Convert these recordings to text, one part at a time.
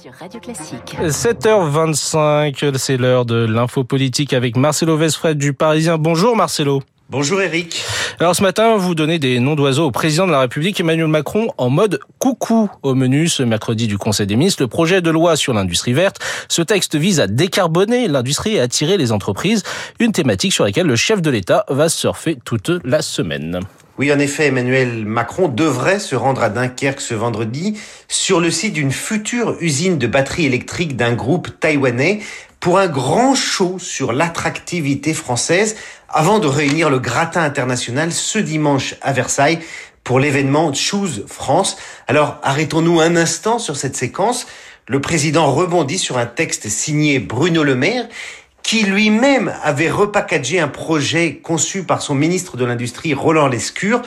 sur Radio Classique. 7h25, c'est l'heure de l'info politique avec Marcelo Vesfred du Parisien. Bonjour Marcelo. Bonjour Eric. Alors ce matin, vous donnez des noms d'oiseaux au président de la République Emmanuel Macron en mode coucou au menu ce mercredi du Conseil des ministres. Le projet de loi sur l'industrie verte. Ce texte vise à décarboner l'industrie et attirer les entreprises. Une thématique sur laquelle le chef de l'État va surfer toute la semaine. Oui, en effet, Emmanuel Macron devrait se rendre à Dunkerque ce vendredi sur le site d'une future usine de batteries électriques d'un groupe taïwanais pour un grand show sur l'attractivité française avant de réunir le gratin international ce dimanche à Versailles pour l'événement Choose France. Alors arrêtons-nous un instant sur cette séquence. Le président rebondit sur un texte signé Bruno Le Maire qui lui-même avait repackagé un projet conçu par son ministre de l'Industrie, Roland Lescure.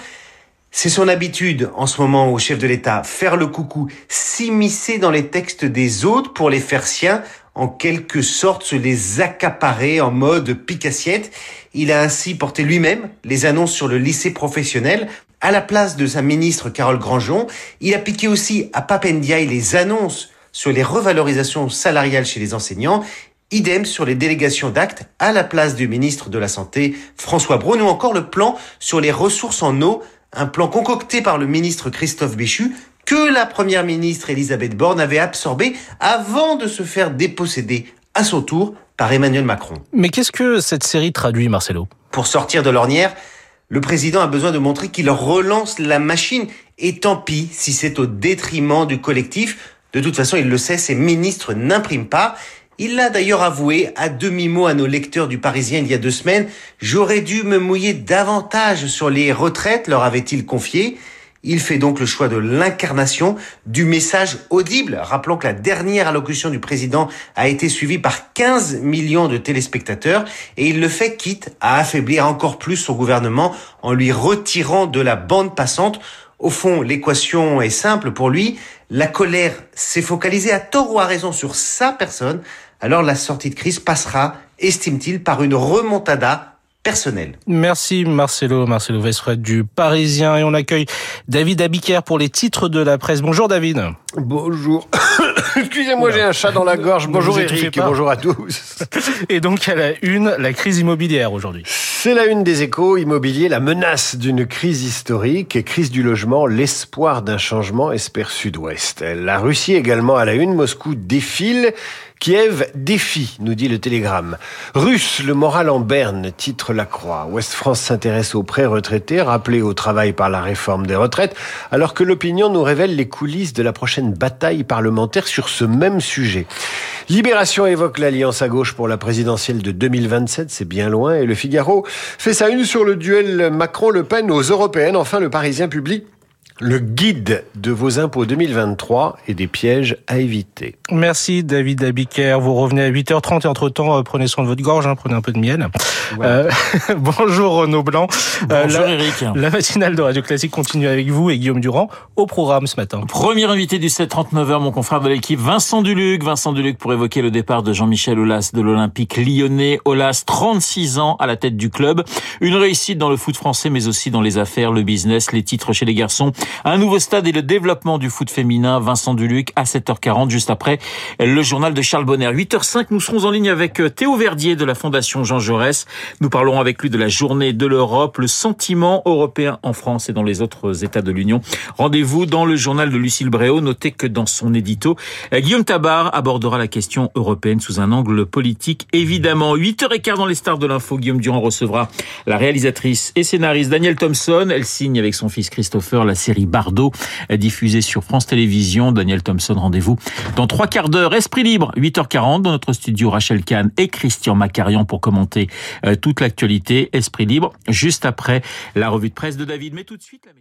C'est son habitude en ce moment au chef de l'État, faire le coucou, s'immiscer dans les textes des autres pour les faire siens, en quelque sorte se les accaparer en mode pique-assiette. Il a ainsi porté lui-même les annonces sur le lycée professionnel à la place de sa ministre Carole Grangeon. Il a piqué aussi à Papendiaï les annonces sur les revalorisations salariales chez les enseignants Idem sur les délégations d'actes à la place du ministre de la Santé, François Braun, ou encore le plan sur les ressources en eau, un plan concocté par le ministre Christophe Béchu, que la première ministre Elisabeth Borne avait absorbé avant de se faire déposséder à son tour par Emmanuel Macron. Mais qu'est-ce que cette série traduit, Marcelo? Pour sortir de l'ornière, le président a besoin de montrer qu'il relance la machine, et tant pis si c'est au détriment du collectif. De toute façon, il le sait, ses ministres n'impriment pas. Il l'a d'ailleurs avoué à demi-mot à nos lecteurs du Parisien il y a deux semaines. J'aurais dû me mouiller davantage sur les retraites, leur avait-il confié. Il fait donc le choix de l'incarnation du message audible. Rappelons que la dernière allocution du président a été suivie par 15 millions de téléspectateurs et il le fait quitte à affaiblir encore plus son gouvernement en lui retirant de la bande passante. Au fond, l'équation est simple pour lui. La colère s'est focalisée à tort ou à raison sur sa personne alors la sortie de crise passera, estime-t-il, par une remontada personnelle. Merci Marcelo, Marcelo Vesfred du Parisien et on accueille David Abiker pour les titres de la presse. Bonjour David. Bonjour. Excusez-moi, j'ai un chat dans la gorge. Bonjour Eric, bonjour à tous. Et donc à la une, la crise immobilière aujourd'hui. C'est la une des échos immobiliers, la menace d'une crise historique, crise du logement, l'espoir d'un changement, espère Sud-Ouest. La Russie également à la une, Moscou défile. Kiev défie, nous dit le télégramme. Russe, le moral en berne, titre la croix. Ouest France s'intéresse aux pré-retraités, rappelés au travail par la réforme des retraites, alors que l'opinion nous révèle les coulisses de la prochaine bataille parlementaire sur ce même sujet. Libération évoque l'alliance à gauche pour la présidentielle de 2027, c'est bien loin, et le Figaro fait sa une sur le duel Macron-Le Pen aux européennes. Enfin, le Parisien publie le guide de vos impôts 2023 et des pièges à éviter. Merci David Abiker. Vous revenez à 8h30 et entre-temps, euh, prenez soin de votre gorge, hein, prenez un peu de miel. Euh, bonjour Renaud Blanc. Euh, bonjour la, Eric. La matinale de Radio Classique continue avec vous et Guillaume Durand au programme ce matin. Premier invité du 7-39h, mon confrère de l'équipe, Vincent Duluc. Vincent Duluc pour évoquer le départ de Jean-Michel Aulas de l'Olympique lyonnais. Aulas, 36 ans à la tête du club. Une réussite dans le foot français, mais aussi dans les affaires, le business, les titres chez les garçons. Un nouveau stade et le développement du foot féminin. Vincent Duluc à 7h40, juste après le journal de Charles Bonner. 8h05, nous serons en ligne avec Théo Verdier de la Fondation Jean Jaurès. Nous parlerons avec lui de la journée de l'Europe, le sentiment européen en France et dans les autres États de l'Union. Rendez-vous dans le journal de Lucille Bréau. Notez que dans son édito, Guillaume Tabar abordera la question européenne sous un angle politique, évidemment. 8h15 dans les stars de l'info. Guillaume Durand recevra la réalisatrice et scénariste Danielle Thompson. Elle signe avec son fils Christopher la série Bardot, diffusée sur France Télévisions. Danielle Thompson, rendez-vous dans trois quarts d'heure. Esprit libre, 8h40 dans notre studio. Rachel Kahn et Christian Macarian pour commenter toute l'actualité. Esprit libre, juste après la revue de presse de David. Mais tout de suite, la